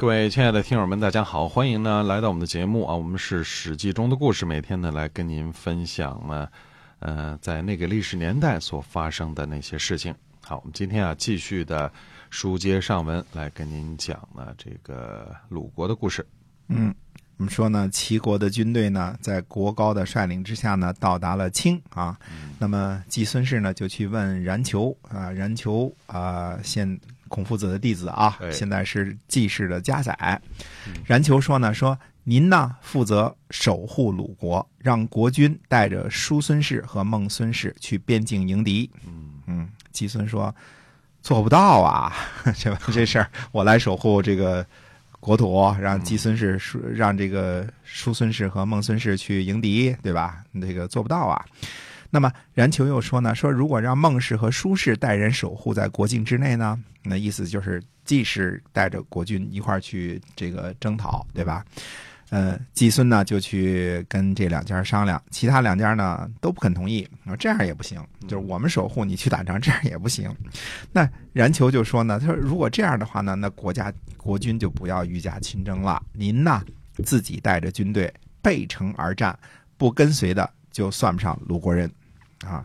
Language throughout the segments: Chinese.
各位亲爱的听友们，大家好，欢迎呢来到我们的节目啊，我们是《史记》中的故事，每天呢来跟您分享呢，呃，在那个历史年代所发生的那些事情。好，我们今天啊继续的书接上文，来跟您讲呢这个鲁国的故事。嗯，我们说呢，齐国的军队呢，在国高的率领之下呢，到达了青啊。那么季孙氏呢，就去问冉求啊，冉求啊，现。孔夫子的弟子啊，现在是季氏的家宰。冉求说呢，说您呢负责守护鲁国，让国君带着叔孙氏和孟孙氏去边境迎敌。嗯嗯，季孙说做不到啊，这 这事儿我来守护这个国土，让季孙氏让这个叔孙氏和孟孙氏去迎敌，对吧？这个做不到啊。那么冉求又说呢，说如果让孟氏和叔氏带人守护在国境之内呢，那意思就是季氏带着国军一块儿去这个征讨，对吧？呃，季孙呢就去跟这两家商量，其他两家呢都不肯同意，说这样也不行，就是我们守护你去打仗，这样也不行。那冉求就说呢，他说如果这样的话呢，那国家国君就不要御驾亲征了，您呢自己带着军队背城而战，不跟随的就算不上鲁国人。啊，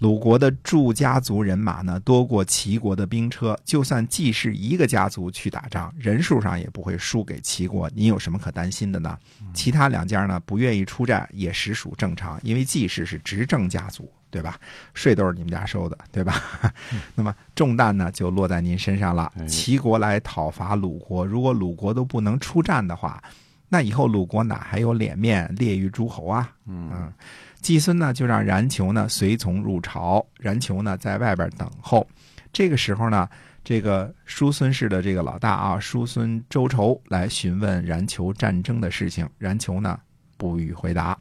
鲁国的祝家族人马呢多过齐国的兵车，就算季氏一个家族去打仗，人数上也不会输给齐国。您有什么可担心的呢？其他两家呢不愿意出战也实属正常，因为季氏是执政家族，对吧？税都是你们家收的，对吧？那么重担呢就落在您身上了。齐国来讨伐鲁国，如果鲁国都不能出战的话，那以后鲁国哪还有脸面列于诸侯啊？嗯。季孙呢，就让冉求呢随从入朝，冉求呢在外边等候。这个时候呢，这个叔孙氏的这个老大啊，叔孙周仇来询问冉求战争的事情，冉求呢不予回答。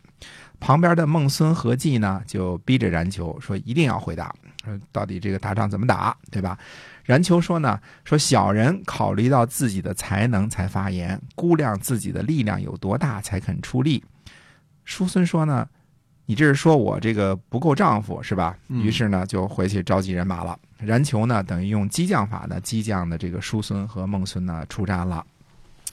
旁边的孟孙和季呢，就逼着冉求说一定要回答，说到底这个打仗怎么打，对吧？冉求说呢，说小人考虑到自己的才能才发言，估量自己的力量有多大才肯出力。叔孙说呢。你这是说我这个不够丈夫是吧？于是呢，就回去召集人马了。冉求呢，等于用激将法呢，激将的这个叔孙和孟孙呢出战了。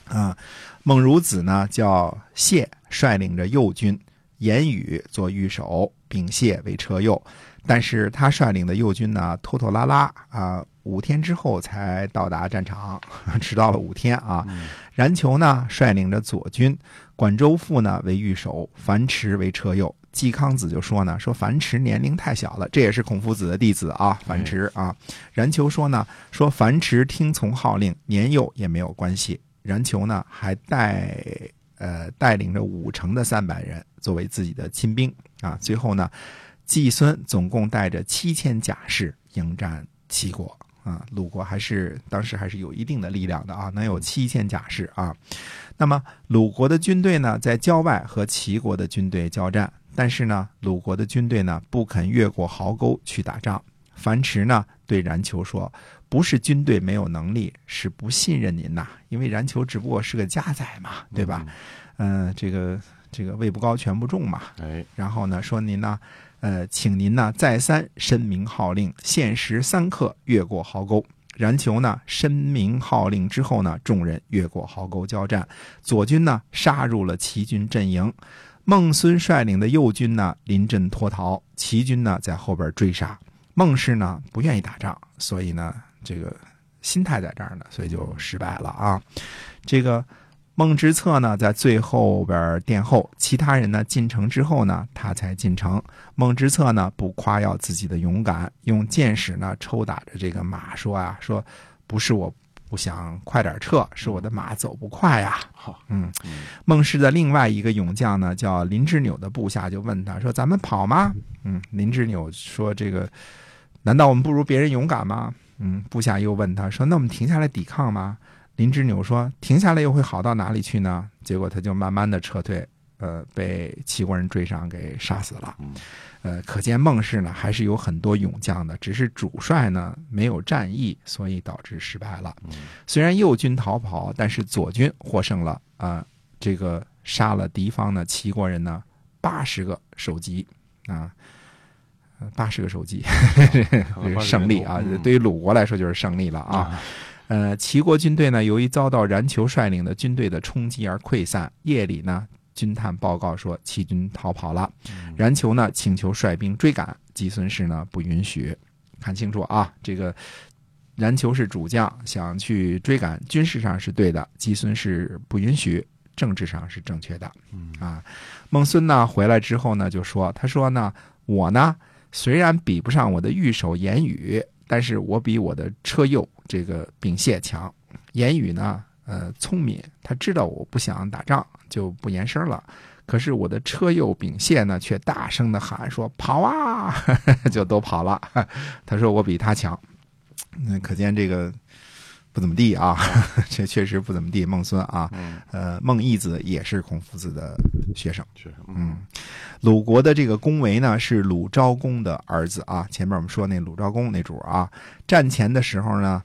啊，孟孺子呢叫谢，率领着右军，言语做御手，秉谢为车右。但是他率领的右军呢，拖拖拉拉啊，五天之后才到达战场，迟到了五天啊。然求呢，率领着左军，管州父呢为御守，樊迟为车右。季康子就说呢，说樊迟年龄太小了，这也是孔夫子的弟子啊。樊迟啊，然求说呢，说樊迟听从号令，年幼也没有关系。然求呢，还带呃带领着五城的三百人作为自己的亲兵啊。最后呢，季孙总共带着七千甲士迎战齐国啊。鲁国还是当时还是有一定的力量的啊，能有七千甲士啊。那么鲁国的军队呢，在郊外和齐国的军队交战。但是呢，鲁国的军队呢不肯越过壕沟去打仗。樊迟呢对冉求说：“不是军队没有能力，是不信任您呐。因为冉求只不过是个家宰嘛，对吧？嗯，这个这个位不高权不重嘛。哎，然后呢说您呢，呃，请您呢再三申明号令，限时三刻越过壕沟。冉求呢申明号令之后呢，众人越过壕沟交战，左军呢杀入了齐军阵营。”孟孙率领的右军呢，临阵脱逃；齐军呢，在后边追杀。孟氏呢，不愿意打仗，所以呢，这个心态在这儿呢，所以就失败了啊。这个孟之策呢，在最后边殿后，其他人呢进城之后呢，他才进城。孟之策呢，不夸耀自己的勇敢，用箭矢呢抽打着这个马，说啊，说不是我。不想快点撤，是我的马走不快呀。好，嗯，孟氏的另外一个勇将呢，叫林之纽的部下就问他说：“咱们跑吗？”嗯，林之纽说：“这个，难道我们不如别人勇敢吗？”嗯，部下又问他说：“那我们停下来抵抗吗？”林之纽说：“停下来又会好到哪里去呢？”结果他就慢慢的撤退，呃被齐国人追上给杀死了。嗯呃，可见孟氏呢还是有很多勇将的，只是主帅呢没有战役，所以导致失败了。嗯虽然右军逃跑，但是左军获胜了啊、这个杀了敌方的齐国人呢八十个首级啊，八十个首级，胜利啊！嗯对于鲁国来说就是胜利了啊。啊呃，齐国军队呢，由于遭到冉求率领的军队的冲击而溃散。夜里呢，军探报告说齐军逃跑了。冉求呢请求率兵追赶，季孙氏呢不允许。看清楚啊，这个冉求是主将，想去追赶，军事上是对的，季孙氏不允许，政治上是正确的。嗯啊，孟孙呢回来之后呢，就说：“他说呢，我呢虽然比不上我的御手言语，但是我比我的车右这个秉谢强。言语呢，呃，聪明，他知道我不想打仗，就不言声了。可是我的车右秉谢呢，却大声的喊说：跑啊！就都跑了。他说我比他强。那可见这个不怎么地啊，这确实不怎么地。孟孙啊，嗯，呃，孟义子也是孔夫子的学生。嗯，鲁国的这个公维呢是鲁昭公的儿子啊。前面我们说那鲁昭公那主啊，战前的时候呢，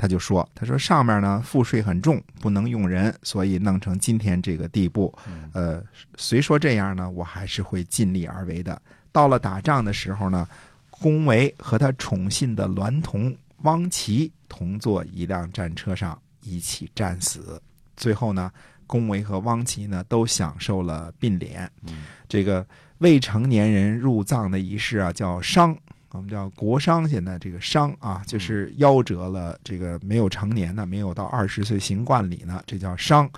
他就说，他说上面呢赋税很重，不能用人，所以弄成今天这个地步。呃，虽说这样呢，我还是会尽力而为的。到了打仗的时候呢，公维和他宠信的娈童汪齐同坐一辆战车上一起战死。最后呢，公维和汪齐呢都享受了并联。嗯这个未成年人入葬的仪式啊，叫丧，我们叫国殇。现在这个殇啊，就是夭折了，这个没有成年呢，没有到二十岁行冠礼呢，这叫殇。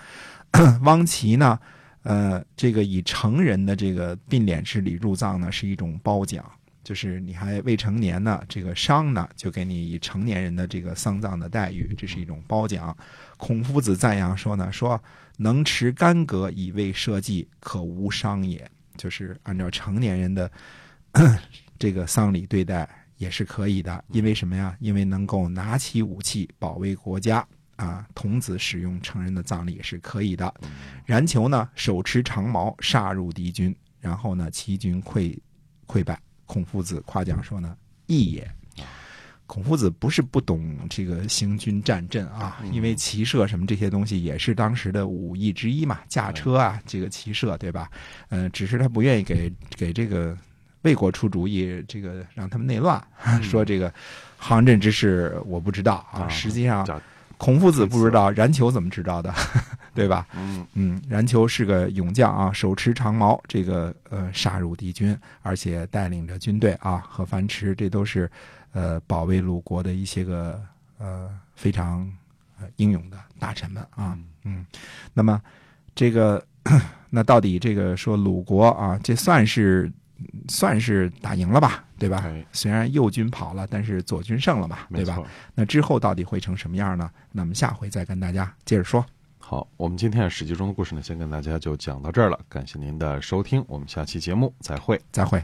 汪琦呢，呃，这个以成人的这个并敛之礼入葬呢，是一种褒奖。就是你还未成年呢，这个殇呢，就给你以成年人的这个丧葬的待遇，这是一种褒奖。孔夫子赞扬说呢，说能持干戈以为社稷，可无殇也。就是按照成年人的 这个丧礼对待也是可以的，因为什么呀？因为能够拿起武器保卫国家啊。童子使用成人的葬礼也是可以的。然求呢，手持长矛杀入敌军，然后呢，齐军溃溃败。孔夫子夸奖说呢，义也。孔夫子不是不懂这个行军战阵啊，因为骑射什么这些东西也是当时的武艺之一嘛，驾车啊，这个骑射对吧？呃，只是他不愿意给给这个魏国出主意，这个让他们内乱，说这个行阵之事我不知道啊。啊实际上，孔夫子不知道，冉求怎么知道的，对吧？嗯嗯，冉求是个勇将啊，手持长矛，这个呃杀入敌军，而且带领着军队啊和樊迟，这都是呃保卫鲁国的一些个呃非常呃英勇的大臣们啊。嗯，那么这个 那到底这个说鲁国啊，这算是算是打赢了吧，对吧？哎虽然右军跑了，但是左军胜了嘛，对吧？那之后到底会成什么样呢？那么下回再跟大家接着说。好，我们今天《史记》中的故事呢，先跟大家就讲到这儿了。感谢您的收听，我们下期节目再会。再会。